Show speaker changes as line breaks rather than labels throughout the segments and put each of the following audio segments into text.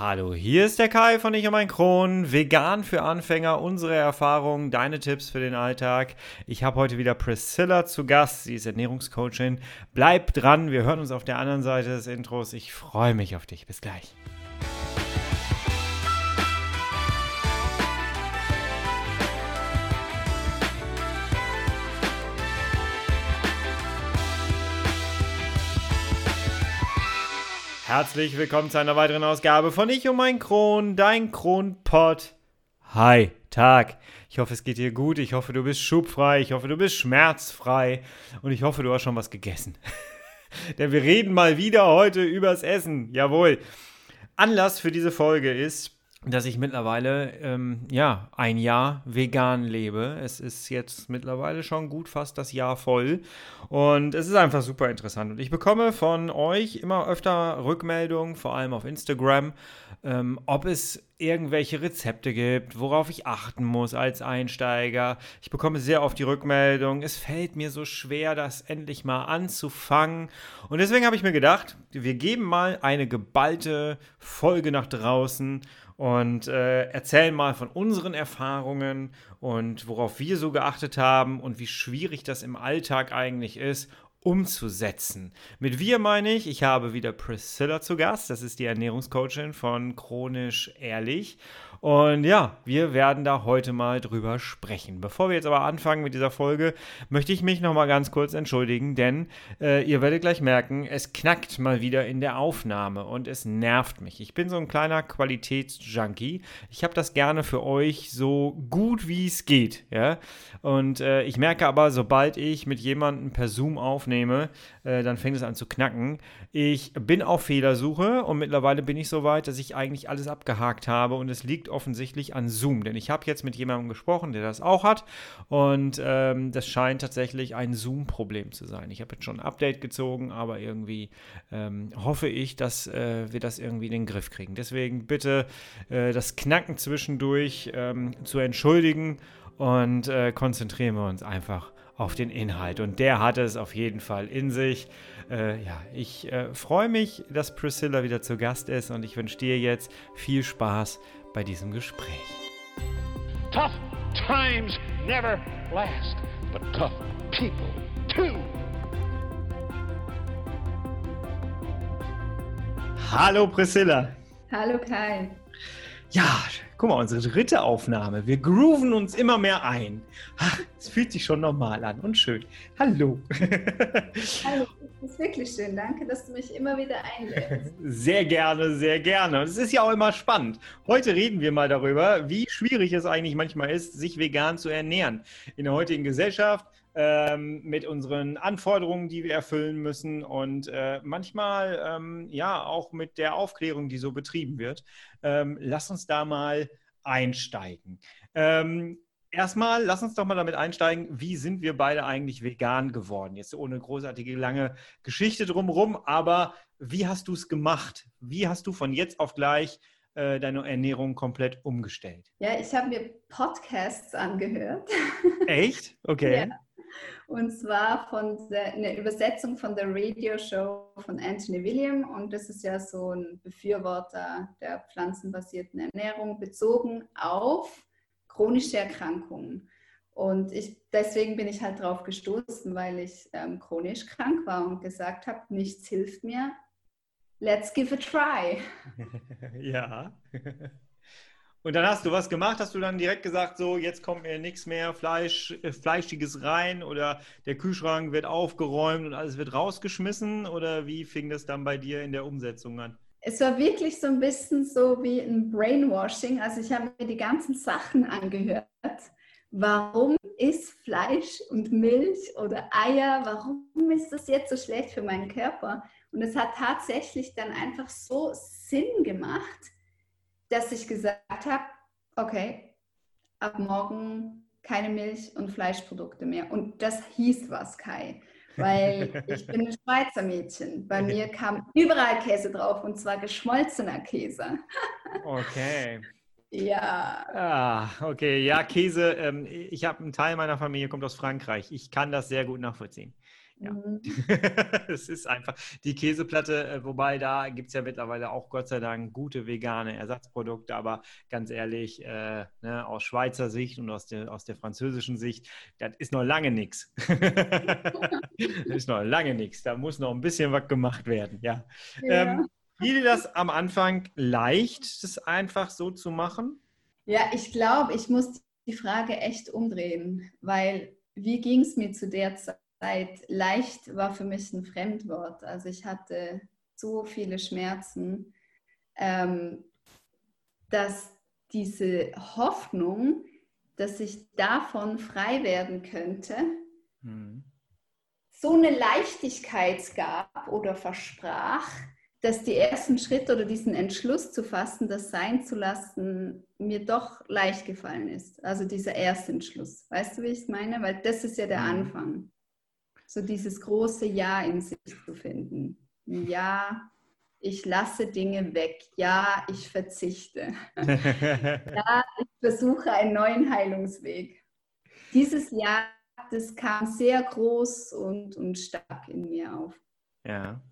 Hallo, hier ist der Kai von Ich und mein Kron. Vegan für Anfänger, unsere Erfahrungen, deine Tipps für den Alltag. Ich habe heute wieder Priscilla zu Gast. Sie ist Ernährungscoachin. Bleib dran, wir hören uns auf der anderen Seite des Intros. Ich freue mich auf dich. Bis gleich. Herzlich willkommen zu einer weiteren Ausgabe von Ich und mein Kron, dein Kronpott. Hi, Tag. Ich hoffe, es geht dir gut. Ich hoffe, du bist schubfrei. Ich hoffe, du bist schmerzfrei. Und ich hoffe, du hast schon was gegessen. Denn wir reden mal wieder heute übers Essen. Jawohl. Anlass für diese Folge ist, dass ich mittlerweile ähm, ja ein Jahr vegan lebe. Es ist jetzt mittlerweile schon gut fast das Jahr voll und es ist einfach super interessant. Und ich bekomme von euch immer öfter Rückmeldungen, vor allem auf Instagram, ähm, ob es irgendwelche Rezepte gibt, worauf ich achten muss als Einsteiger. Ich bekomme sehr oft die Rückmeldung, es fällt mir so schwer, das endlich mal anzufangen. Und deswegen habe ich mir gedacht, wir geben mal eine geballte Folge nach draußen und äh, erzählen mal von unseren Erfahrungen und worauf wir so geachtet haben und wie schwierig das im Alltag eigentlich ist, umzusetzen. Mit wir meine ich, ich habe wieder Priscilla zu Gast, das ist die Ernährungscoachin von Chronisch Ehrlich. Und ja, wir werden da heute mal drüber sprechen. Bevor wir jetzt aber anfangen mit dieser Folge, möchte ich mich noch mal ganz kurz entschuldigen, denn äh, ihr werdet gleich merken, es knackt mal wieder in der Aufnahme und es nervt mich. Ich bin so ein kleiner Qualitätsjunkie. Ich habe das gerne für euch so gut wie es geht, ja. Und äh, ich merke aber, sobald ich mit jemandem per Zoom aufnehme, äh, dann fängt es an zu knacken. Ich bin auf Fehlersuche und mittlerweile bin ich so weit, dass ich eigentlich alles abgehakt habe und es liegt offensichtlich an Zoom, denn ich habe jetzt mit jemandem gesprochen, der das auch hat und ähm, das scheint tatsächlich ein Zoom-Problem zu sein. Ich habe jetzt schon ein Update gezogen, aber irgendwie ähm, hoffe ich, dass äh, wir das irgendwie in den Griff kriegen. Deswegen bitte äh, das Knacken zwischendurch ähm, zu entschuldigen und äh, konzentrieren wir uns einfach auf den Inhalt. Und der hat es auf jeden Fall in sich. Äh, ja, ich äh, freue mich, dass Priscilla wieder zu Gast ist und ich wünsche dir jetzt viel Spaß bei diesem Gespräch. Tough times never last, but tough people too. Hallo Priscilla.
Hallo Kai.
Ja, guck mal, unsere dritte Aufnahme. Wir grooven uns immer mehr ein. Es fühlt sich schon normal an und schön. Hallo.
Hallo, das ist wirklich schön. Danke, dass du mich immer wieder einlädst.
Sehr gerne, sehr gerne. Und es ist ja auch immer spannend. Heute reden wir mal darüber, wie schwierig es eigentlich manchmal ist, sich vegan zu ernähren. In der heutigen Gesellschaft ähm, mit unseren Anforderungen, die wir erfüllen müssen und äh, manchmal ähm, ja auch mit der Aufklärung, die so betrieben wird. Ähm, lass uns da mal einsteigen. Ähm, erstmal, lass uns doch mal damit einsteigen, wie sind wir beide eigentlich vegan geworden? Jetzt ohne großartige lange Geschichte drumherum, aber wie hast du es gemacht? Wie hast du von jetzt auf gleich äh, deine Ernährung komplett umgestellt?
Ja, ich habe mir Podcasts angehört.
Echt? Okay. Ja.
Und zwar von der, eine Übersetzung von der Radio Show von Anthony William. Und das ist ja so ein Befürworter der pflanzenbasierten Ernährung bezogen auf chronische Erkrankungen. Und ich, deswegen bin ich halt drauf gestoßen, weil ich ähm, chronisch krank war und gesagt habe, nichts hilft mir. Let's give a try.
ja. Und dann hast du was gemacht? Hast du dann direkt gesagt, so jetzt kommt mir nichts mehr Fleisch, äh, Fleischiges rein oder der Kühlschrank wird aufgeräumt und alles wird rausgeschmissen? Oder wie fing das dann bei dir in der Umsetzung an?
Es war wirklich so ein bisschen so wie ein Brainwashing. Also ich habe mir die ganzen Sachen angehört. Warum ist Fleisch und Milch oder Eier, warum ist das jetzt so schlecht für meinen Körper? Und es hat tatsächlich dann einfach so Sinn gemacht dass ich gesagt habe, okay, ab morgen keine Milch- und Fleischprodukte mehr. Und das hieß was, Kai, weil ich bin ein Schweizer Mädchen. Bei mir kam überall Käse drauf und zwar geschmolzener Käse.
okay.
Ja.
Ah, okay. Ja, Käse. Ähm, ich habe einen Teil meiner Familie kommt aus Frankreich. Ich kann das sehr gut nachvollziehen. Ja. Mhm. es ist einfach die Käseplatte, äh, wobei da gibt es ja mittlerweile auch Gott sei Dank gute vegane Ersatzprodukte, aber ganz ehrlich, äh, ne, aus Schweizer Sicht und aus der, aus der französischen Sicht, das ist noch lange nichts. das ist noch lange nichts. Da muss noch ein bisschen was gemacht werden, ja. ja. Ähm, fiel das am Anfang leicht, das einfach so zu machen?
Ja, ich glaube, ich muss die Frage echt umdrehen, weil wie ging es mir zu der Zeit? Leicht war für mich ein Fremdwort. Also ich hatte so viele Schmerzen, ähm, dass diese Hoffnung, dass ich davon frei werden könnte, mhm. so eine Leichtigkeit gab oder versprach, dass die ersten Schritte oder diesen Entschluss zu fassen, das sein zu lassen, mir doch leicht gefallen ist. Also dieser erste Entschluss. Weißt du, wie ich es meine? Weil das ist ja der mhm. Anfang. So dieses große Ja in sich zu finden. Ja, ich lasse Dinge weg. Ja, ich verzichte. ja, ich versuche einen neuen Heilungsweg. Dieses Ja, das kam sehr groß und, und stark in mir auf.
Ja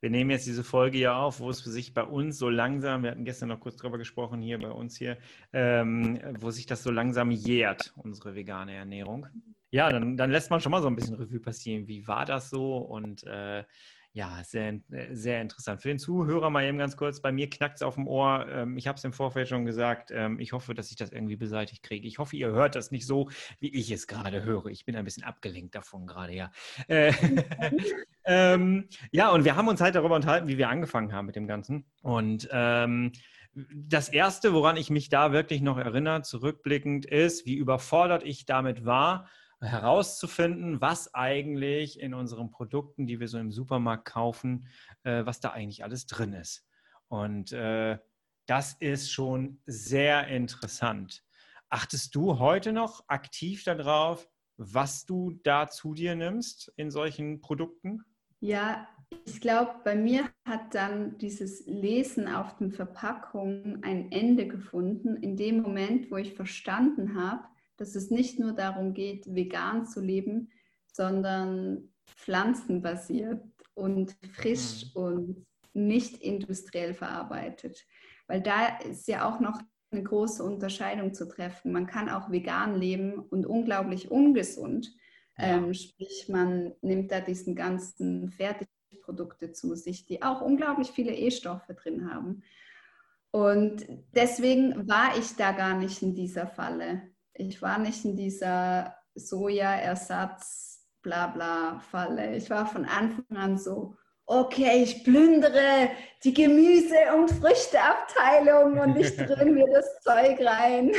wir nehmen jetzt diese Folge ja auf, wo es sich bei uns so langsam, wir hatten gestern noch kurz drüber gesprochen hier bei uns hier, ähm, wo sich das so langsam jährt, unsere vegane Ernährung. Ja, dann, dann lässt man schon mal so ein bisschen Revue passieren. Wie war das so? Und äh, ja, sehr, sehr interessant. Für den Zuhörer mal eben ganz kurz, bei mir knackt es auf dem Ohr. Ähm, ich habe es im Vorfeld schon gesagt. Ähm, ich hoffe, dass ich das irgendwie beseitigt kriege. Ich hoffe, ihr hört das nicht so, wie ich es gerade höre. Ich bin ein bisschen abgelenkt davon gerade, ja. Äh, ähm, ja, und wir haben uns halt darüber unterhalten, wie wir angefangen haben mit dem Ganzen. Und ähm, das Erste, woran ich mich da wirklich noch erinnere, zurückblickend, ist, wie überfordert ich damit war herauszufinden, was eigentlich in unseren Produkten, die wir so im Supermarkt kaufen, äh, was da eigentlich alles drin ist. Und äh, das ist schon sehr interessant. Achtest du heute noch aktiv darauf, was du da zu dir nimmst in solchen Produkten?
Ja, ich glaube, bei mir hat dann dieses Lesen auf den Verpackungen ein Ende gefunden, in dem Moment, wo ich verstanden habe, dass es nicht nur darum geht, vegan zu leben, sondern pflanzenbasiert und frisch mhm. und nicht industriell verarbeitet. Weil da ist ja auch noch eine große Unterscheidung zu treffen. Man kann auch vegan leben und unglaublich ungesund. Ja. Ähm, sprich, man nimmt da diesen ganzen Fertigprodukte zu sich, die auch unglaublich viele E-Stoffe drin haben. Und deswegen war ich da gar nicht in dieser Falle ich war nicht in dieser Sojaersatz, bla bla Falle. Ich war von Anfang an so, okay, ich plündere die Gemüse- und Früchteabteilung und ich dröhne mir das Zeug rein.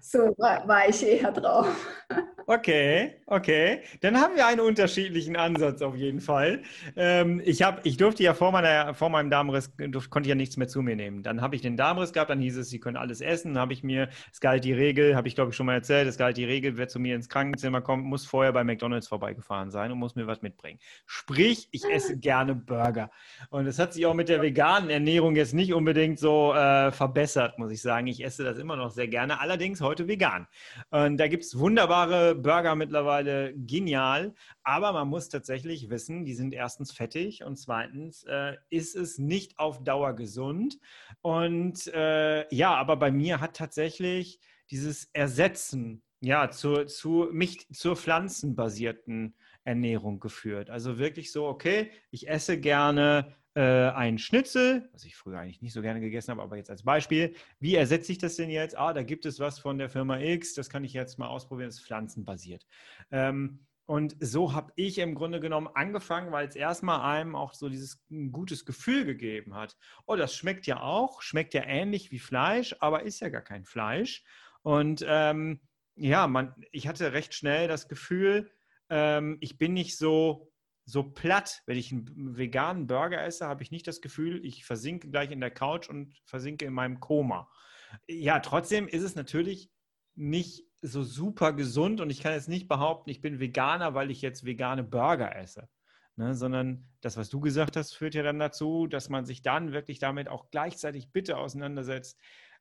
So war, war, ich eher drauf.
Okay, okay. Dann haben wir einen unterschiedlichen Ansatz auf jeden Fall. Ähm, ich, hab, ich durfte ja vor, meiner, vor meinem Darmriss, durfte, konnte ja nichts mehr zu mir nehmen. Dann habe ich den Darmriss gehabt, dann hieß es, Sie können alles essen. Dann habe ich mir, es galt die Regel, habe ich glaube ich schon mal erzählt, es galt die Regel, wer zu mir ins Krankenzimmer kommt, muss vorher bei McDonalds vorbeigefahren sein und muss mir was mitbringen. Sprich, ich esse gerne Burger. Und es hat sich auch mit der veganen Ernährung jetzt nicht unbedingt so äh, verbessert, muss ich sagen. Ich esse das immer noch sehr gerne, allerdings heute vegan. Und da gibt es wunderbare Burger mittlerweile genial, aber man muss tatsächlich wissen, die sind erstens fettig und zweitens äh, ist es nicht auf Dauer gesund. Und äh, ja, aber bei mir hat tatsächlich dieses Ersetzen ja, zu, zu, mich zur pflanzenbasierten Ernährung geführt. Also wirklich so, okay, ich esse gerne äh, ein Schnitzel, was ich früher eigentlich nicht so gerne gegessen habe, aber jetzt als Beispiel. Wie ersetze ich das denn jetzt? Ah, da gibt es was von der Firma X, das kann ich jetzt mal ausprobieren, das ist pflanzenbasiert. Ähm, und so habe ich im Grunde genommen angefangen, weil es erstmal einem auch so dieses ein gutes Gefühl gegeben hat. Oh, das schmeckt ja auch, schmeckt ja ähnlich wie Fleisch, aber ist ja gar kein Fleisch. Und ähm, ja, man, ich hatte recht schnell das Gefühl, ähm, ich bin nicht so so platt. Wenn ich einen veganen Burger esse, habe ich nicht das Gefühl, ich versinke gleich in der Couch und versinke in meinem Koma. Ja, trotzdem ist es natürlich nicht so super gesund und ich kann jetzt nicht behaupten, ich bin Veganer, weil ich jetzt vegane Burger esse. Ne, sondern das, was du gesagt hast, führt ja dann dazu, dass man sich dann wirklich damit auch gleichzeitig bitte auseinandersetzt,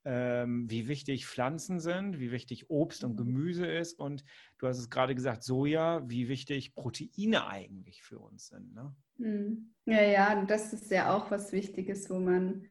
ähm, wie wichtig Pflanzen sind, wie wichtig Obst und mhm. Gemüse ist und du hast es gerade gesagt, Soja, wie wichtig Proteine eigentlich für uns sind. Ne?
Mhm. Ja, ja, das ist ja auch was Wichtiges, wo man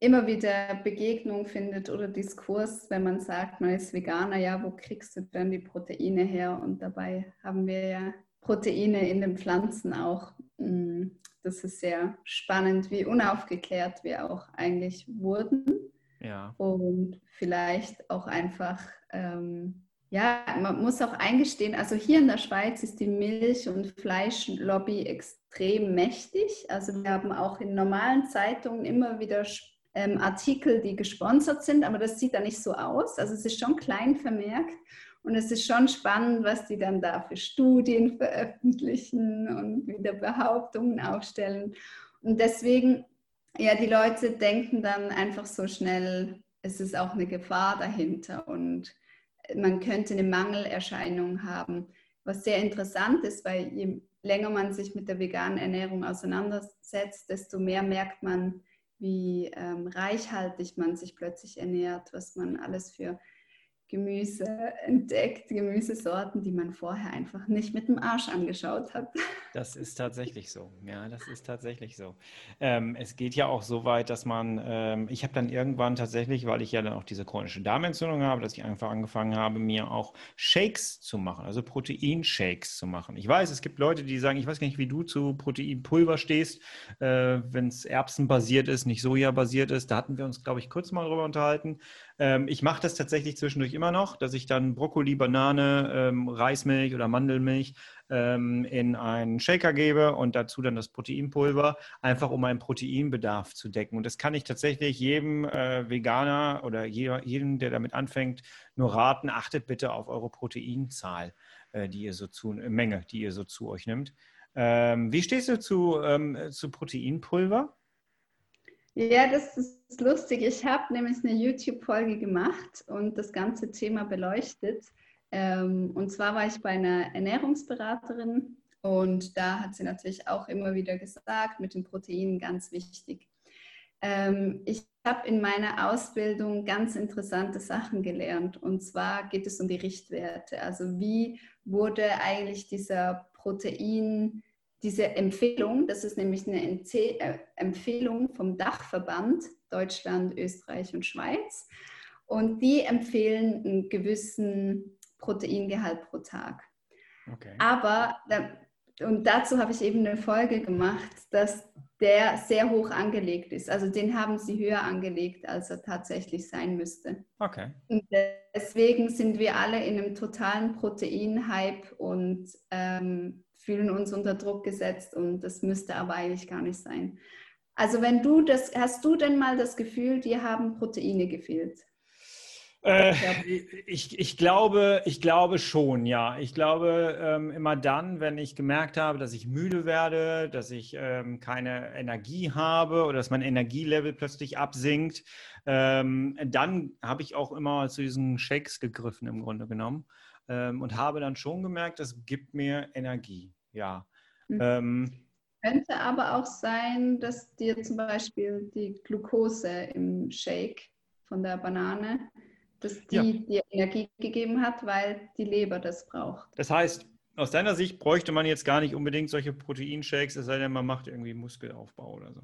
immer wieder Begegnung findet oder Diskurs, wenn man sagt, man ist Veganer, ja, wo kriegst du dann die Proteine her? Und dabei haben wir ja Proteine in den Pflanzen auch. Mm, das ist sehr spannend, wie unaufgeklärt wir auch eigentlich wurden.
Ja.
Und vielleicht auch einfach, ähm, ja, man muss auch eingestehen, also hier in der Schweiz ist die Milch- und Fleischlobby extrem mächtig. Also wir haben auch in normalen Zeitungen immer wieder ähm, Artikel, die gesponsert sind, aber das sieht da nicht so aus. Also es ist schon klein vermerkt und es ist schon spannend, was die dann da für Studien veröffentlichen und wieder Behauptungen aufstellen. Und deswegen, ja, die Leute denken dann einfach so schnell, es ist auch eine Gefahr dahinter und man könnte eine Mangelerscheinung haben. Was sehr interessant ist, weil je länger man sich mit der veganen Ernährung auseinandersetzt, desto mehr merkt man, wie ähm, reichhaltig man sich plötzlich ernährt, was man alles für Gemüse entdeckt, Gemüsesorten, die man vorher einfach nicht mit dem Arsch angeschaut hat.
Das ist tatsächlich so. Ja, das ist tatsächlich so. Ähm, es geht ja auch so weit, dass man, ähm, ich habe dann irgendwann tatsächlich, weil ich ja dann auch diese chronische Darmentzündung habe, dass ich einfach angefangen habe, mir auch Shakes zu machen, also Proteinshakes zu machen. Ich weiß, es gibt Leute, die sagen, ich weiß gar nicht, wie du zu Proteinpulver stehst, äh, wenn es erbsenbasiert ist, nicht sojabasiert ist. Da hatten wir uns, glaube ich, kurz mal drüber unterhalten. Ähm, ich mache das tatsächlich zwischendurch immer noch, dass ich dann Brokkoli, Banane, ähm, Reismilch oder Mandelmilch ähm, in einen Shaker gebe und dazu dann das Proteinpulver, einfach um meinen Proteinbedarf zu decken. Und das kann ich tatsächlich jedem äh, Veganer oder jeder, jedem, der damit anfängt, nur raten, achtet bitte auf eure Proteinzahl, äh, die ihr so zu, Menge, die ihr so zu euch nimmt. Ähm, wie stehst du zu, ähm, zu Proteinpulver?
Ja, das ist lustig. Ich habe nämlich eine YouTube-Folge gemacht und das ganze Thema beleuchtet. Ähm, und zwar war ich bei einer Ernährungsberaterin und da hat sie natürlich auch immer wieder gesagt, mit den Proteinen ganz wichtig. Ähm, ich habe in meiner Ausbildung ganz interessante Sachen gelernt und zwar geht es um die Richtwerte. Also wie wurde eigentlich dieser Protein diese Empfehlung, das ist nämlich eine äh, Empfehlung vom Dachverband Deutschland, Österreich und Schweiz. Und die empfehlen einen gewissen Proteingehalt pro Tag. Okay. Aber, und dazu habe ich eben eine Folge gemacht, dass der sehr hoch angelegt ist. Also den haben sie höher angelegt, als er tatsächlich sein müsste.
Okay.
Und deswegen sind wir alle in einem totalen Protein-Hype und ähm, fühlen uns unter Druck gesetzt und das müsste aber eigentlich gar nicht sein. Also wenn du das, hast du denn mal das Gefühl, dir haben Proteine gefehlt?
Äh, ich, ich, glaube, ich glaube schon, ja. Ich glaube ähm, immer dann, wenn ich gemerkt habe, dass ich müde werde, dass ich ähm, keine Energie habe oder dass mein Energielevel plötzlich absinkt, ähm, dann habe ich auch immer zu diesen Shakes gegriffen im Grunde genommen ähm, und habe dann schon gemerkt, das gibt mir Energie, ja.
Mhm. Ähm, Könnte aber auch sein, dass dir zum Beispiel die Glucose im Shake von der Banane, dass die ja. dir Energie gegeben hat, weil die Leber das braucht.
Das heißt, aus deiner Sicht bräuchte man jetzt gar nicht unbedingt solche Proteinshakes, es sei denn, man macht irgendwie Muskelaufbau oder so.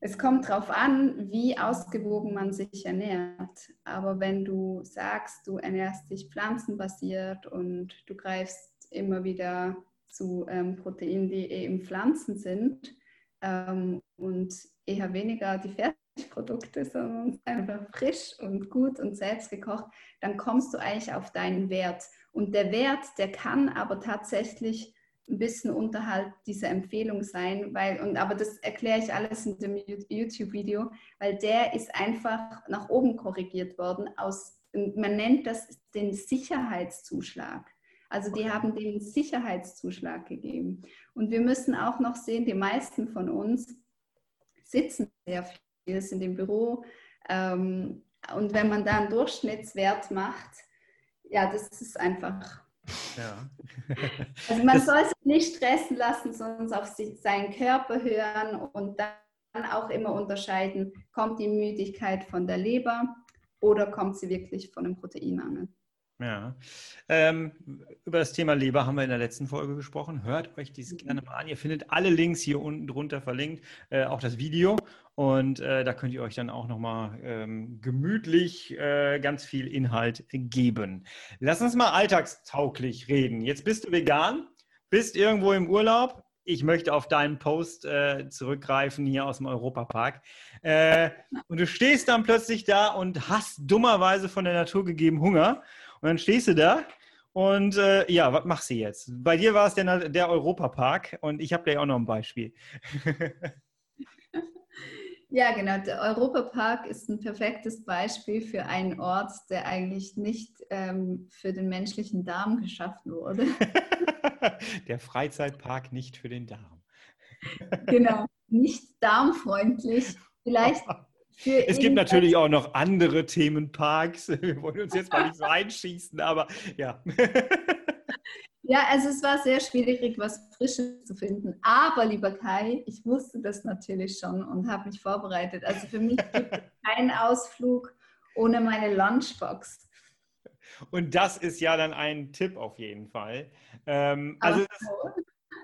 Es kommt darauf an, wie ausgewogen man sich ernährt. Aber wenn du sagst, du ernährst dich pflanzenbasiert und du greifst immer wieder zu ähm, Proteinen, die eben Pflanzen sind ähm, und eher weniger die Fertigprodukte, sondern einfach frisch und gut und selbst gekocht, dann kommst du eigentlich auf deinen Wert. Und der Wert, der kann aber tatsächlich ein bisschen unterhalb dieser Empfehlung sein, weil, und aber das erkläre ich alles in dem YouTube-Video, weil der ist einfach nach oben korrigiert worden aus, man nennt das den Sicherheitszuschlag. Also die haben den Sicherheitszuschlag gegeben. Und wir müssen auch noch sehen, die meisten von uns sitzen sehr viel, sind im Büro. Ähm, und wenn man da einen Durchschnittswert macht, ja, das ist einfach ja. also man das soll sich nicht stressen lassen, sondern auf sich, seinen Körper hören und auch immer unterscheiden, kommt die Müdigkeit von der Leber oder kommt sie wirklich von einem Proteinmangel.
Ja. Ähm, über das Thema Leber haben wir in der letzten Folge gesprochen. Hört euch dies mhm. gerne mal an. Ihr findet alle Links hier unten drunter verlinkt, äh, auch das Video. Und äh, da könnt ihr euch dann auch nochmal ähm, gemütlich äh, ganz viel Inhalt geben. Lass uns mal alltagstauglich reden. Jetzt bist du vegan, bist irgendwo im Urlaub. Ich möchte auf deinen Post äh, zurückgreifen hier aus dem Europapark. Äh, und du stehst dann plötzlich da und hast dummerweise von der Natur gegeben Hunger und dann stehst du da und äh, ja, was machst du jetzt? Bei dir war es der, der Europapark und ich habe da ja auch noch ein Beispiel.
ja, genau. Der Europapark ist ein perfektes Beispiel für einen Ort, der eigentlich nicht ähm, für den menschlichen Darm geschaffen wurde.
der Freizeitpark nicht für den Darm.
genau, nicht darmfreundlich. Vielleicht
es gibt natürlich auch noch andere Themenparks. Wir wollen uns jetzt mal nicht so einschießen, aber ja.
Ja, also es war sehr schwierig, was Frisches zu finden. Aber, lieber Kai, ich wusste das natürlich schon und habe mich vorbereitet. Also für mich gibt es keinen Ausflug ohne meine Lunchbox.
Und das ist ja dann ein Tipp auf jeden Fall. Ähm, also das,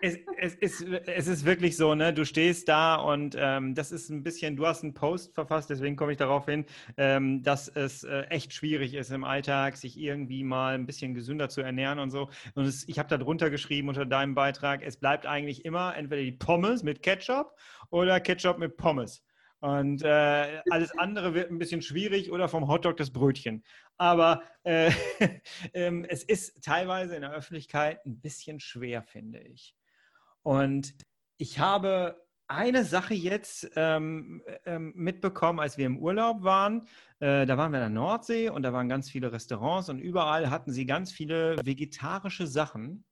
es, es, es, es, ist wirklich so, ne? Du stehst da und ähm, das ist ein bisschen, du hast einen Post verfasst, deswegen komme ich darauf hin, ähm, dass es äh, echt schwierig ist im Alltag, sich irgendwie mal ein bisschen gesünder zu ernähren und so. Und es, ich habe da drunter geschrieben unter deinem Beitrag, es bleibt eigentlich immer entweder die Pommes mit Ketchup oder Ketchup mit Pommes. Und äh, alles andere wird ein bisschen schwierig oder vom Hotdog das Brötchen. Aber äh, äh, es ist teilweise in der Öffentlichkeit ein bisschen schwer, finde ich. Und ich habe eine Sache jetzt ähm, ähm, mitbekommen, als wir im Urlaub waren. Äh, da waren wir in der Nordsee und da waren ganz viele Restaurants und überall hatten sie ganz viele vegetarische Sachen.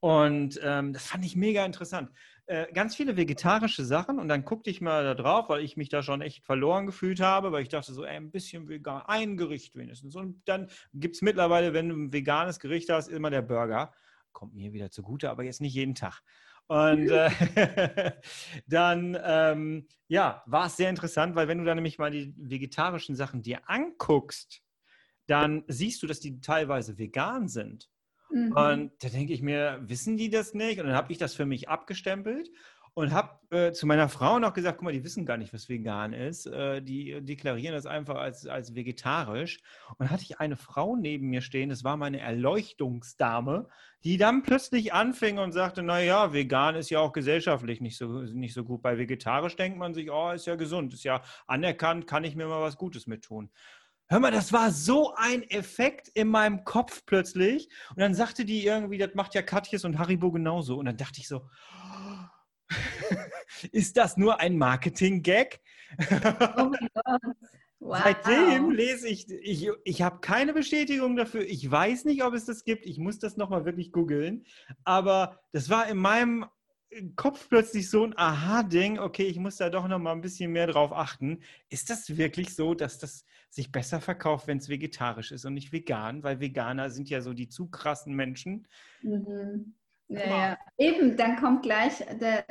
Und ähm, das fand ich mega interessant. Äh, ganz viele vegetarische Sachen und dann guckte ich mal da drauf, weil ich mich da schon echt verloren gefühlt habe, weil ich dachte so, ey, ein bisschen vegan, ein Gericht wenigstens. Und dann gibt es mittlerweile, wenn du ein veganes Gericht hast, immer der Burger. Kommt mir wieder zugute, aber jetzt nicht jeden Tag. Und äh, dann, ähm, ja, war es sehr interessant, weil wenn du dann nämlich mal die vegetarischen Sachen dir anguckst, dann siehst du, dass die teilweise vegan sind. Mhm. Und da denke ich mir, wissen die das nicht? Und dann habe ich das für mich abgestempelt und habe äh, zu meiner Frau noch gesagt, guck mal, die wissen gar nicht, was vegan ist. Äh, die deklarieren das einfach als, als vegetarisch. Und hatte ich eine Frau neben mir stehen, das war meine Erleuchtungsdame, die dann plötzlich anfing und sagte, naja, vegan ist ja auch gesellschaftlich nicht so, nicht so gut. Bei vegetarisch denkt man sich, oh, ist ja gesund, ist ja anerkannt, kann ich mir mal was Gutes mit tun. Hör mal, das war so ein Effekt in meinem Kopf plötzlich. Und dann sagte die irgendwie, das macht ja Katjes und Haribo genauso. Und dann dachte ich so, ist das nur ein Marketing-Gag? Oh mein Gott. Wow. Seitdem lese ich, ich, ich habe keine Bestätigung dafür. Ich weiß nicht, ob es das gibt. Ich muss das nochmal wirklich googeln. Aber das war in meinem Kopf plötzlich so ein Aha-Ding. Okay, ich muss da doch nochmal ein bisschen mehr drauf achten. Ist das wirklich so, dass das sich besser verkauft, wenn es vegetarisch ist und nicht vegan? Weil Veganer sind ja so die zu krassen Menschen. Mhm.
Ja, ja, eben, dann kommt gleich der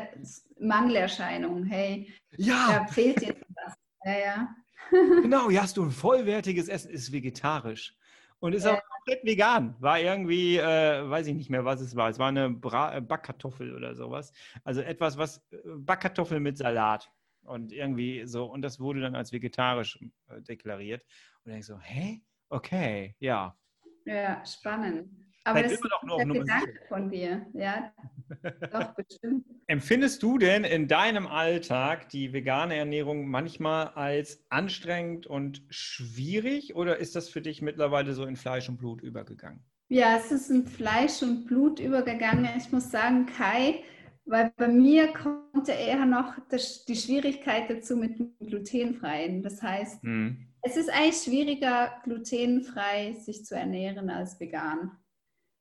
Mangelerscheinung. Hey,
ja.
da fehlt jetzt was. Ja, ja.
genau, ja, hast du ein vollwertiges Essen, ist vegetarisch. Und ist ja. auch komplett vegan. War irgendwie, äh, weiß ich nicht mehr, was es war. Es war eine Bra äh, Backkartoffel oder sowas. Also etwas, was äh, Backkartoffel mit Salat. Und irgendwie so, und das wurde dann als vegetarisch äh, deklariert. Und dann ich so, hä? Okay, ja.
Ja, spannend. Aber das ist noch der Gedanke von dir, ja, doch bestimmt.
Empfindest du denn in deinem Alltag die vegane Ernährung manchmal als anstrengend und schwierig oder ist das für dich mittlerweile so in Fleisch und Blut übergegangen?
Ja, es ist in Fleisch und Blut übergegangen. Ich muss sagen, Kai, weil bei mir kommt ja eher noch das, die Schwierigkeit dazu mit glutenfreien. Das heißt, hm. es ist eigentlich schwieriger, glutenfrei sich zu ernähren als vegan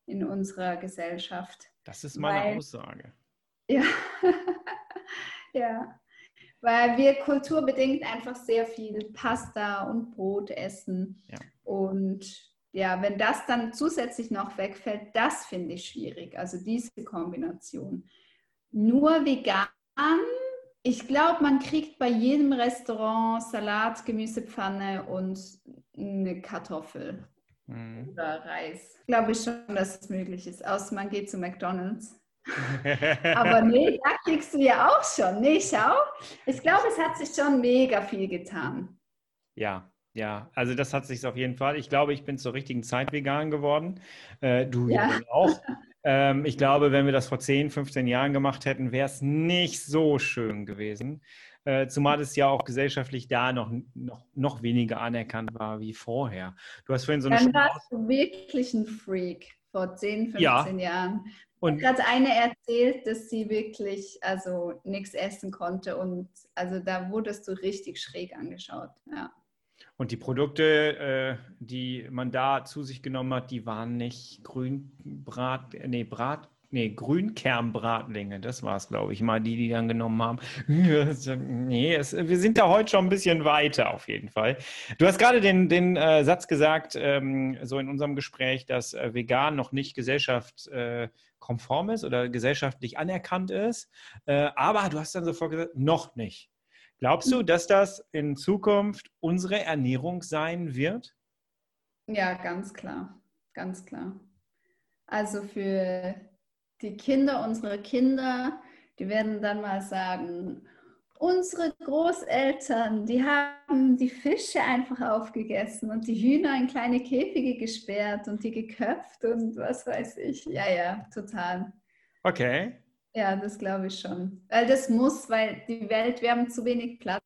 in unserer Gesellschaft.
Das ist meine Weil, Aussage.
Ja, ja. Weil wir kulturbedingt einfach sehr viel Pasta und Brot essen. Ja. Und ja, wenn das dann zusätzlich noch wegfällt, das finde ich schwierig. Also diese Kombination. Nur vegan Ich glaube, man kriegt bei jedem Restaurant Salat, Gemüsepfanne und eine Kartoffel mhm. oder Reis. Glaube ich schon, dass es möglich ist. Außer man geht zu McDonald's. Aber nee, da kriegst du ja auch schon. Nee, schau. Ich glaube, es hat sich schon mega viel getan.
Ja, ja, also das hat sich auf jeden Fall. Ich glaube, ich bin zur richtigen Zeit vegan geworden. Äh, du ja. auch. Ähm, ich glaube, wenn wir das vor 10, 15 Jahren gemacht hätten, wäre es nicht so schön gewesen. Äh, zumal es ja auch gesellschaftlich da noch, noch, noch weniger anerkannt war wie vorher. Du hast vorhin so eine
Dann warst du wirklich ein Freak vor 10, 15 ja. Jahren. Und gerade eine erzählt, dass sie wirklich also nichts essen konnte und also da wurdest du richtig schräg angeschaut. Ja.
Und die Produkte, äh, die man da zu sich genommen hat, die waren nicht Grünbrat, nee, Brat, nee, Grünkernbratlinge, das war es, glaube ich, mal, die, die dann genommen haben. nee, es, wir sind da heute schon ein bisschen weiter auf jeden Fall. Du hast gerade den, den äh, Satz gesagt, ähm, so in unserem Gespräch, dass äh, vegan noch nicht gesellschaftskonform ist oder gesellschaftlich anerkannt ist. Äh, aber du hast dann sofort gesagt, noch nicht. Glaubst du, dass das in Zukunft unsere Ernährung sein wird?
Ja, ganz klar, ganz klar. Also für die Kinder unserer Kinder, die werden dann mal sagen, unsere Großeltern, die haben die Fische einfach aufgegessen und die Hühner in kleine Käfige gesperrt und die geköpft und was weiß ich. Ja, ja, total.
Okay.
Ja, das glaube ich schon. Weil das muss, weil die Welt, wir haben zu wenig Platz.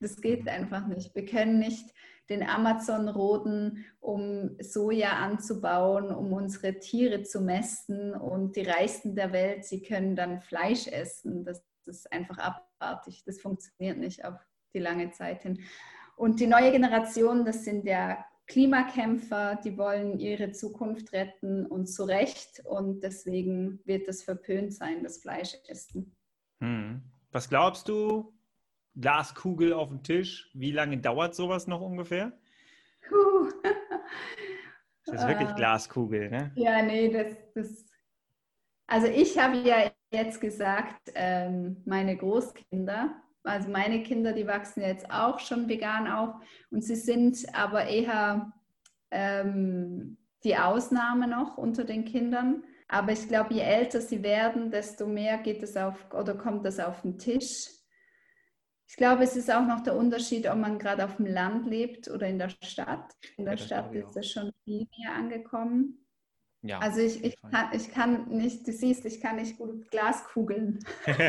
Das geht einfach nicht. Wir können nicht den Amazon roden, um Soja anzubauen, um unsere Tiere zu mästen und die Reichsten der Welt, sie können dann Fleisch essen. Das, das ist einfach abartig. Das funktioniert nicht auf die lange Zeit hin. Und die neue Generation, das sind ja Klimakämpfer, die wollen ihre Zukunft retten und zu Recht. Und deswegen wird es verpönt sein, das Fleischessen.
Hm. Was glaubst du? Glaskugel auf dem Tisch. Wie lange dauert sowas noch ungefähr? Puh. Das ist wirklich äh, Glaskugel, ne?
Ja, nee, das, das. Also ich habe ja jetzt gesagt, ähm, meine Großkinder, also meine Kinder, die wachsen jetzt auch schon vegan auf und sie sind aber eher ähm, die Ausnahme noch unter den Kindern. Aber ich glaube, je älter sie werden, desto mehr geht es auf oder kommt das auf den Tisch. Ich glaube, es ist auch noch der Unterschied, ob man gerade auf dem Land lebt oder in der Stadt. In der ja, Stadt ist das schon viel mehr angekommen. Ja, also ich, ich, kann, ich kann nicht, du siehst, ich kann nicht gut Glaskugeln.
ja,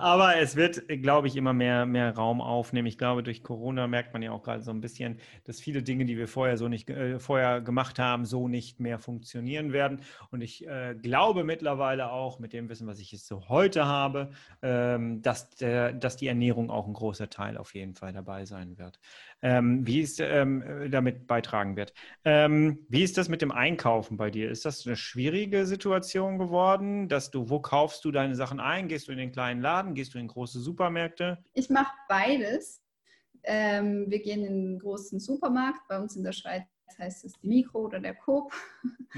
aber es wird, glaube ich, immer mehr, mehr Raum aufnehmen. Ich glaube, durch Corona merkt man ja auch gerade so ein bisschen, dass viele Dinge, die wir vorher so nicht äh, vorher gemacht haben, so nicht mehr funktionieren werden. Und ich äh, glaube mittlerweile auch mit dem Wissen, was ich jetzt so heute habe, ähm, dass, der, dass die Ernährung auch ein großer Teil auf jeden Fall dabei sein wird ähm, wie es ähm, damit beitragen wird. Ähm, wie ist das mit dem Einkaufen bei dir? Ist das eine schwierige Situation geworden, dass du, wo kaufst du deine Sachen ein? Gehst du in den kleinen Laden? Gehst du in große Supermärkte?
Ich mache beides. Ähm, wir gehen in einen großen Supermarkt. Bei uns in der Schweiz heißt es die Mikro oder der Coop.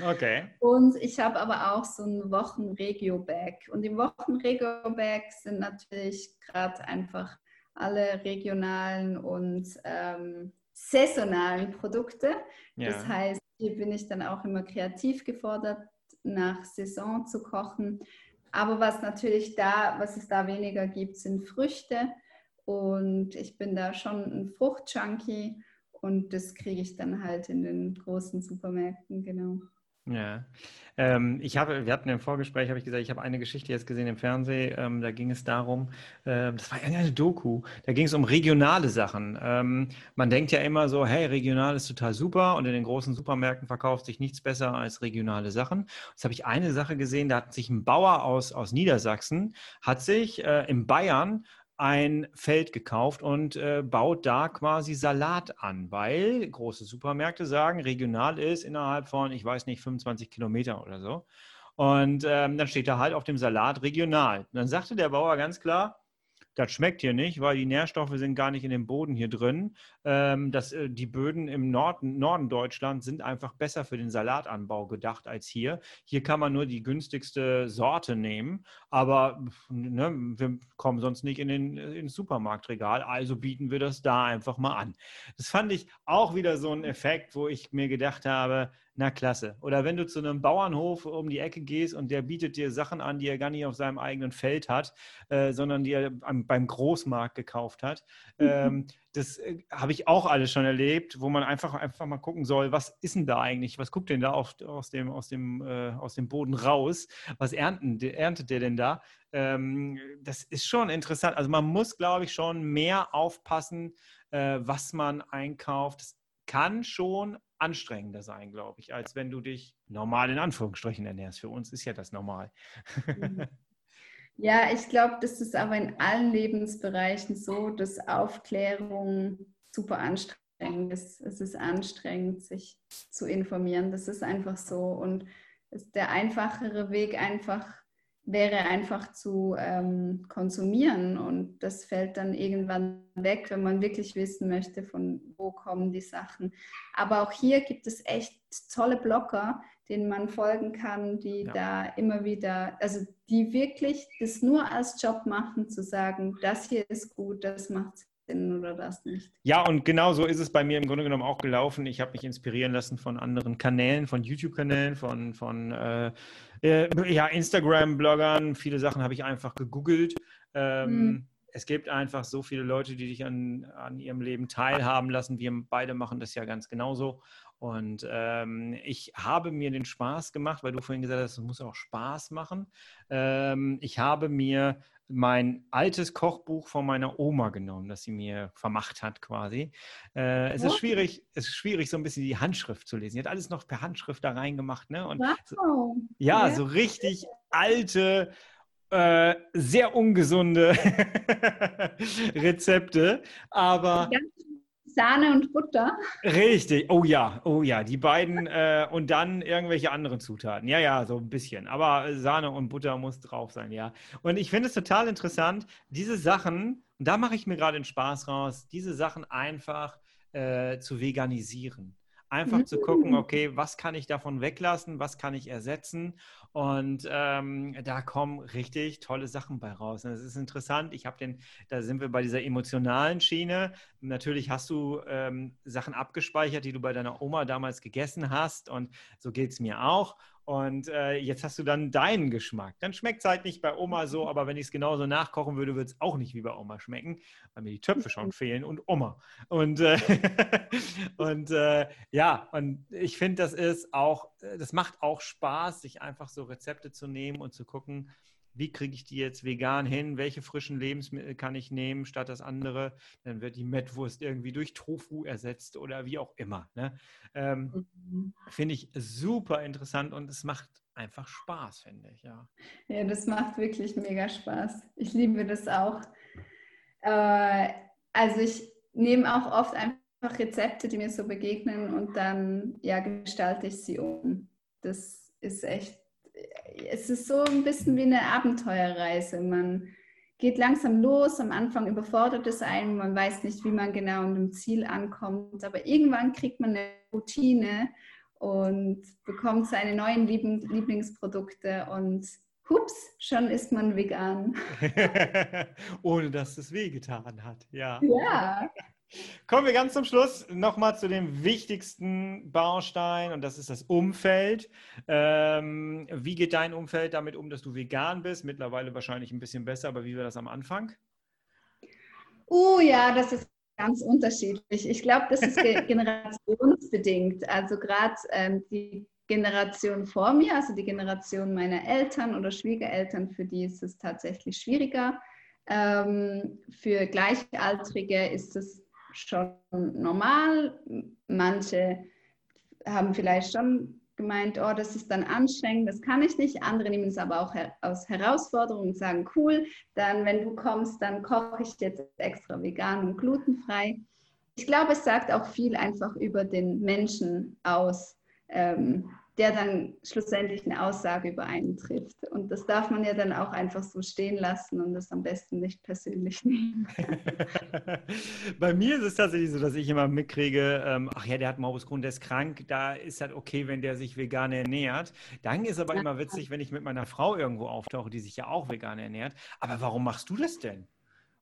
Okay.
Und ich habe aber auch so ein Wochenregio-Bag. Und im Wochenregio-Bag sind natürlich gerade einfach alle regionalen und ähm, saisonalen Produkte. Ja. Das heißt, hier bin ich dann auch immer kreativ gefordert, nach Saison zu kochen. Aber was natürlich da, was es da weniger gibt, sind Früchte. Und ich bin da schon ein Fruchtjunkie und das kriege ich dann halt in den großen Supermärkten, genau.
Ja, ähm, ich habe, wir hatten im Vorgespräch, habe ich gesagt, ich habe eine Geschichte jetzt gesehen im Fernsehen, ähm, da ging es darum, äh, das war eine Doku, da ging es um regionale Sachen. Ähm, man denkt ja immer so, hey, regional ist total super und in den großen Supermärkten verkauft sich nichts besser als regionale Sachen. Jetzt habe ich eine Sache gesehen, da hat sich ein Bauer aus, aus Niedersachsen, hat sich äh, in Bayern ein Feld gekauft und äh, baut da quasi Salat an, weil große Supermärkte sagen, regional ist innerhalb von, ich weiß nicht, 25 Kilometer oder so. Und ähm, dann steht da halt auf dem Salat regional. Und dann sagte der Bauer ganz klar, das schmeckt hier nicht, weil die Nährstoffe sind gar nicht in dem Boden hier drin. Ähm, das, äh, die Böden im Norden, Norden Deutschlands sind einfach besser für den Salatanbau gedacht als hier. Hier kann man nur die günstigste Sorte nehmen, aber ne, wir kommen sonst nicht in den ins Supermarktregal, also bieten wir das da einfach mal an. Das fand ich auch wieder so ein Effekt, wo ich mir gedacht habe, na klasse. Oder wenn du zu einem Bauernhof um die Ecke gehst und der bietet dir Sachen an, die er gar nicht auf seinem eigenen Feld hat, äh, sondern die er am, beim Großmarkt gekauft hat. Mhm. Ähm, das äh, habe ich auch alles schon erlebt, wo man einfach, einfach mal gucken soll, was ist denn da eigentlich? Was guckt denn da auf, aus, dem, aus, dem, äh, aus dem Boden raus? Was ernten, erntet der denn da? Ähm, das ist schon interessant. Also man muss, glaube ich, schon mehr aufpassen, äh, was man einkauft. Das kann schon anstrengender sein, glaube ich, als wenn du dich normal in Anführungsstrichen ernährst. Für uns ist ja das normal.
Mhm. Ja, ich glaube, das ist aber in allen Lebensbereichen so, dass Aufklärung super anstrengend ist. Es ist anstrengend, sich zu informieren. Das ist einfach so. Und der einfachere Weg einfach wäre einfach zu ähm, konsumieren und das fällt dann irgendwann weg, wenn man wirklich wissen möchte, von wo kommen die Sachen. Aber auch hier gibt es echt tolle Blogger, denen man folgen kann, die ja. da immer wieder, also die wirklich das nur als Job machen, zu sagen, das hier ist gut, das macht Sinn oder das nicht.
Ja, und genau so ist es bei mir im Grunde genommen auch gelaufen. Ich habe mich inspirieren lassen von anderen Kanälen, von YouTube-Kanälen, von, von äh, äh, ja, Instagram-Bloggern. Viele Sachen habe ich einfach gegoogelt. Ähm, hm. Es gibt einfach so viele Leute, die dich an, an ihrem Leben teilhaben lassen. Wir beide machen das ja ganz genauso. Und ähm, ich habe mir den Spaß gemacht, weil du vorhin gesagt hast, es muss auch Spaß machen. Ähm, ich habe mir mein altes Kochbuch von meiner Oma genommen, das sie mir vermacht hat quasi. Äh, es, ist schwierig, es ist schwierig, so ein bisschen die Handschrift zu lesen. Sie hat alles noch per Handschrift da reingemacht. Ne? Und wow. so, ja, ja, so richtig alte, äh, sehr ungesunde Rezepte. Aber
ganz Sahne und Butter.
Richtig, oh ja, oh ja, die beiden äh, und dann irgendwelche anderen Zutaten. Ja, ja, so ein bisschen. Aber Sahne und Butter muss drauf sein, ja. Und ich finde es total interessant, diese Sachen, und da mache ich mir gerade den Spaß raus, diese Sachen einfach äh, zu veganisieren. Einfach mhm. zu gucken, okay, was kann ich davon weglassen, was kann ich ersetzen und ähm, da kommen richtig tolle Sachen bei raus. Und das ist interessant. Ich habe den, da sind wir bei dieser emotionalen Schiene. Natürlich hast du ähm, Sachen abgespeichert, die du bei deiner Oma damals gegessen hast. Und so geht es mir auch. Und äh, jetzt hast du dann deinen Geschmack. Dann schmeckt es halt nicht bei Oma so, aber wenn ich es genauso nachkochen würde, würde es auch nicht wie bei Oma schmecken, weil mir die Töpfe schon fehlen und Oma. Und, äh, und äh, ja, und ich finde, das ist auch, äh, das macht auch Spaß, sich einfach so Rezepte zu nehmen und zu gucken, wie kriege ich die jetzt vegan hin? Welche frischen Lebensmittel kann ich nehmen statt das andere? Dann wird die Mettwurst irgendwie durch Tofu ersetzt oder wie auch immer. Ne? Ähm, mhm. Finde ich super interessant und es macht einfach Spaß, finde ich. Ja.
ja, das macht wirklich mega Spaß. Ich liebe das auch. Äh, also ich nehme auch oft einfach Rezepte, die mir so begegnen und dann ja, gestalte ich sie um. Das ist echt es ist so ein bisschen wie eine Abenteuerreise. Man geht langsam los, am Anfang überfordert es einen, man weiß nicht, wie man genau an dem Ziel ankommt, aber irgendwann kriegt man eine Routine und bekommt seine neuen Lieblingsprodukte und hups, schon ist man vegan.
Ohne dass es wehgetan hat, ja.
Ja.
Kommen wir ganz zum Schluss nochmal zu dem wichtigsten Baustein und das ist das Umfeld. Ähm, wie geht dein Umfeld damit um, dass du vegan bist? Mittlerweile wahrscheinlich ein bisschen besser, aber wie war das am Anfang?
Oh ja, das ist ganz unterschiedlich. Ich glaube, das ist generationsbedingt. Also gerade ähm, die Generation vor mir, also die Generation meiner Eltern oder Schwiegereltern, für die ist es tatsächlich schwieriger. Ähm, für Gleichaltrige ist es schon normal. Manche haben vielleicht schon gemeint, oh, das ist dann anstrengend, das kann ich nicht. Andere nehmen es aber auch her aus Herausforderung und sagen, cool, dann, wenn du kommst, dann koche ich jetzt extra vegan und glutenfrei. Ich glaube, es sagt auch viel einfach über den Menschen aus, ähm, der dann schlussendlich eine Aussage über einen trifft. Und das darf man ja dann auch einfach so stehen lassen und das am besten nicht persönlich nehmen.
Bei mir ist es tatsächlich so, dass ich immer mitkriege, ähm, ach ja, der hat Morbus Crohn, der ist krank, da ist halt okay, wenn der sich vegan ernährt. Dann ist aber ja. immer witzig, wenn ich mit meiner Frau irgendwo auftauche, die sich ja auch vegan ernährt. Aber warum machst du das denn?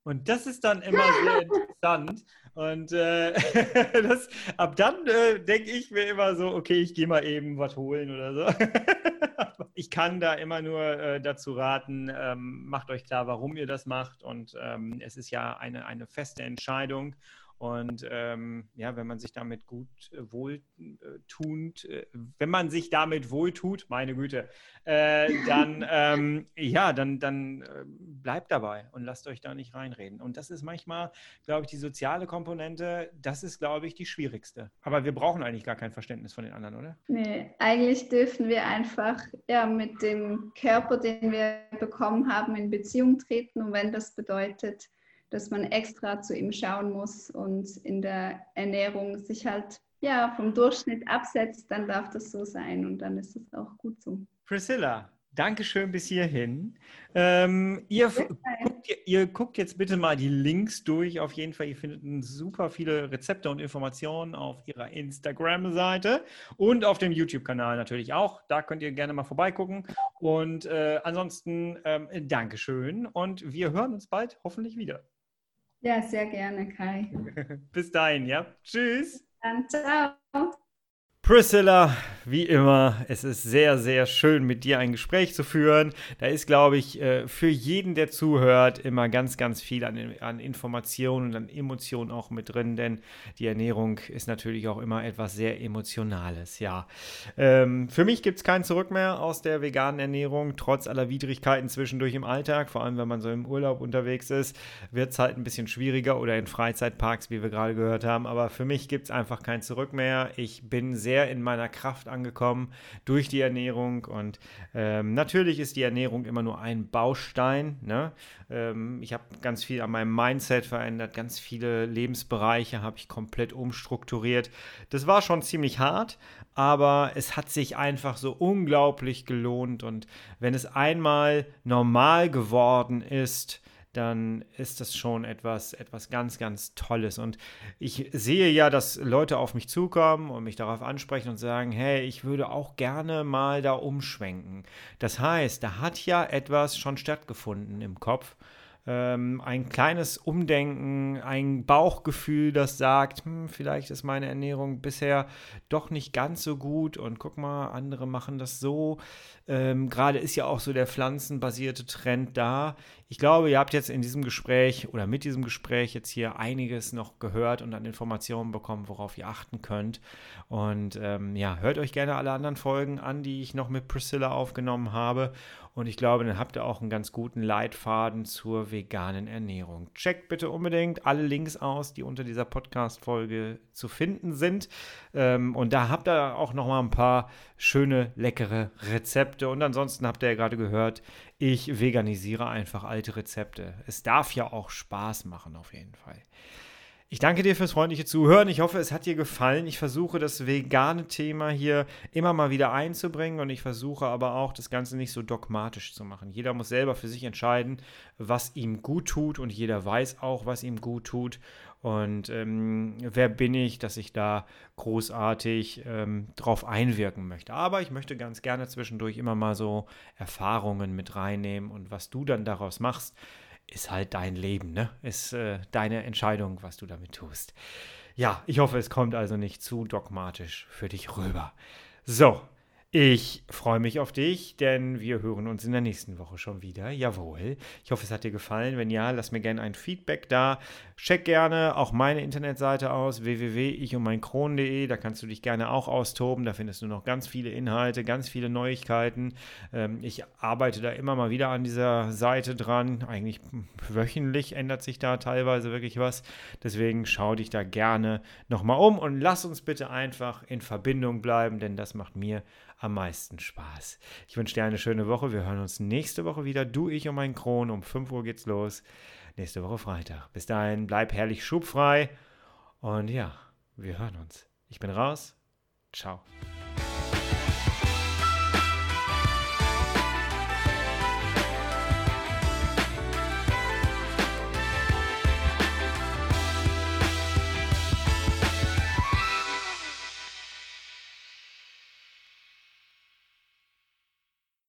Und das ist dann immer sehr interessant. Und äh, das, ab dann äh, denke ich mir immer so, okay, ich gehe mal eben was holen oder so. ich kann da immer nur äh, dazu raten, ähm, macht euch klar, warum ihr das macht. Und ähm, es ist ja eine, eine feste Entscheidung. Und ähm, ja, wenn man sich damit gut äh, wohltuend, äh, wenn man sich damit wohltut, meine Güte, äh, dann ähm, ja, dann, dann äh, bleibt dabei und lasst euch da nicht reinreden. Und das ist manchmal, glaube ich, die soziale Komponente, das ist, glaube ich, die schwierigste. Aber wir brauchen eigentlich gar kein Verständnis von den anderen, oder?
Nee, eigentlich dürfen wir einfach ja, mit dem Körper, den wir bekommen haben, in Beziehung treten. Und wenn das bedeutet, dass man extra zu ihm schauen muss und in der Ernährung sich halt ja vom Durchschnitt absetzt, dann darf das so sein und dann ist es auch gut so.
Priscilla, Dankeschön bis hierhin. Ähm, ihr, guckt, ihr, guckt, jetzt bitte mal die Links durch. Auf jeden Fall, ihr findet super viele Rezepte und Informationen auf ihrer Instagram-Seite und auf dem YouTube-Kanal natürlich auch. Da könnt ihr gerne mal vorbeigucken. Und äh, ansonsten ähm, Dankeschön und wir hören uns bald hoffentlich wieder.
Ja, sehr gerne, Kai.
Bis dahin, ja. Tschüss.
Dann ciao.
Priscilla, wie immer, es ist sehr, sehr schön, mit dir ein Gespräch zu führen. Da ist, glaube ich, äh, für jeden, der zuhört, immer ganz, ganz viel an, an Informationen und an Emotionen auch mit drin, denn die Ernährung ist natürlich auch immer etwas sehr Emotionales, ja. Ähm, für mich gibt es kein Zurück mehr aus der veganen Ernährung, trotz aller Widrigkeiten zwischendurch im Alltag, vor allem wenn man so im Urlaub unterwegs ist, wird es halt ein bisschen schwieriger oder in Freizeitparks, wie wir gerade gehört haben, aber für mich gibt es einfach kein Zurück mehr. Ich bin sehr sehr in meiner Kraft angekommen durch die Ernährung. Und ähm, natürlich ist die Ernährung immer nur ein Baustein. Ne? Ähm, ich habe ganz viel an meinem Mindset verändert, ganz viele Lebensbereiche habe ich komplett umstrukturiert. Das war schon ziemlich hart, aber es hat sich einfach so unglaublich gelohnt. Und wenn es einmal normal geworden ist, dann ist das schon etwas, etwas ganz, ganz Tolles. Und ich sehe ja, dass Leute auf mich zukommen und mich darauf ansprechen und sagen, hey, ich würde auch gerne mal da umschwenken. Das heißt, da hat ja etwas schon stattgefunden im Kopf ähm, ein kleines Umdenken, ein Bauchgefühl, das sagt, hm, vielleicht ist meine Ernährung bisher doch nicht ganz so gut und guck mal, andere machen das so. Ähm, Gerade ist ja auch so der pflanzenbasierte Trend da. Ich glaube, ihr habt jetzt in diesem Gespräch oder mit diesem Gespräch jetzt hier einiges noch gehört und an Informationen bekommen, worauf ihr achten könnt. Und ähm, ja, hört euch gerne alle anderen Folgen an, die ich noch mit Priscilla aufgenommen habe. Und ich glaube, dann habt ihr auch einen ganz guten Leitfaden zur veganen Ernährung. Checkt bitte unbedingt alle Links aus, die unter dieser Podcast-Folge zu finden sind. Ähm, und da habt ihr auch noch mal ein paar schöne, leckere Rezepte. Und ansonsten habt ihr ja gerade gehört, ich veganisiere einfach alte Rezepte. Es darf ja auch Spaß machen, auf jeden Fall. Ich danke dir fürs freundliche Zuhören. Ich hoffe, es hat dir gefallen. Ich versuche das vegane Thema hier immer mal wieder einzubringen und ich versuche aber auch, das Ganze nicht so dogmatisch zu machen. Jeder muss selber für sich entscheiden, was ihm gut tut und jeder weiß auch, was ihm gut tut. Und ähm, wer bin ich, dass ich da großartig ähm, drauf einwirken möchte. Aber ich möchte ganz gerne zwischendurch immer mal so Erfahrungen mit reinnehmen und was du dann daraus machst ist halt dein Leben, ne? Ist äh, deine Entscheidung, was du damit tust. Ja, ich hoffe, es kommt also nicht zu dogmatisch für dich rüber. So, ich freue mich auf dich, denn wir hören uns in der nächsten Woche schon wieder. Jawohl. Ich hoffe, es hat dir gefallen. Wenn ja, lass mir gerne ein Feedback da. Check gerne auch meine Internetseite aus, www.ichundmeinkron.de. Da kannst du dich gerne auch austoben. Da findest du noch ganz viele Inhalte, ganz viele Neuigkeiten. Ähm, ich arbeite da immer mal wieder an dieser Seite dran. Eigentlich wöchentlich ändert sich da teilweise wirklich was. Deswegen schau dich da gerne nochmal um und lass uns bitte einfach in Verbindung bleiben, denn das macht mir am meisten Spaß. Ich wünsche dir eine schöne Woche. Wir hören uns nächste Woche wieder. Du, ich und mein Kron. Um 5 Uhr geht's los. Nächste Woche Freitag. Bis dahin, bleib herrlich schubfrei. Und ja, wir hören uns. Ich bin raus. Ciao.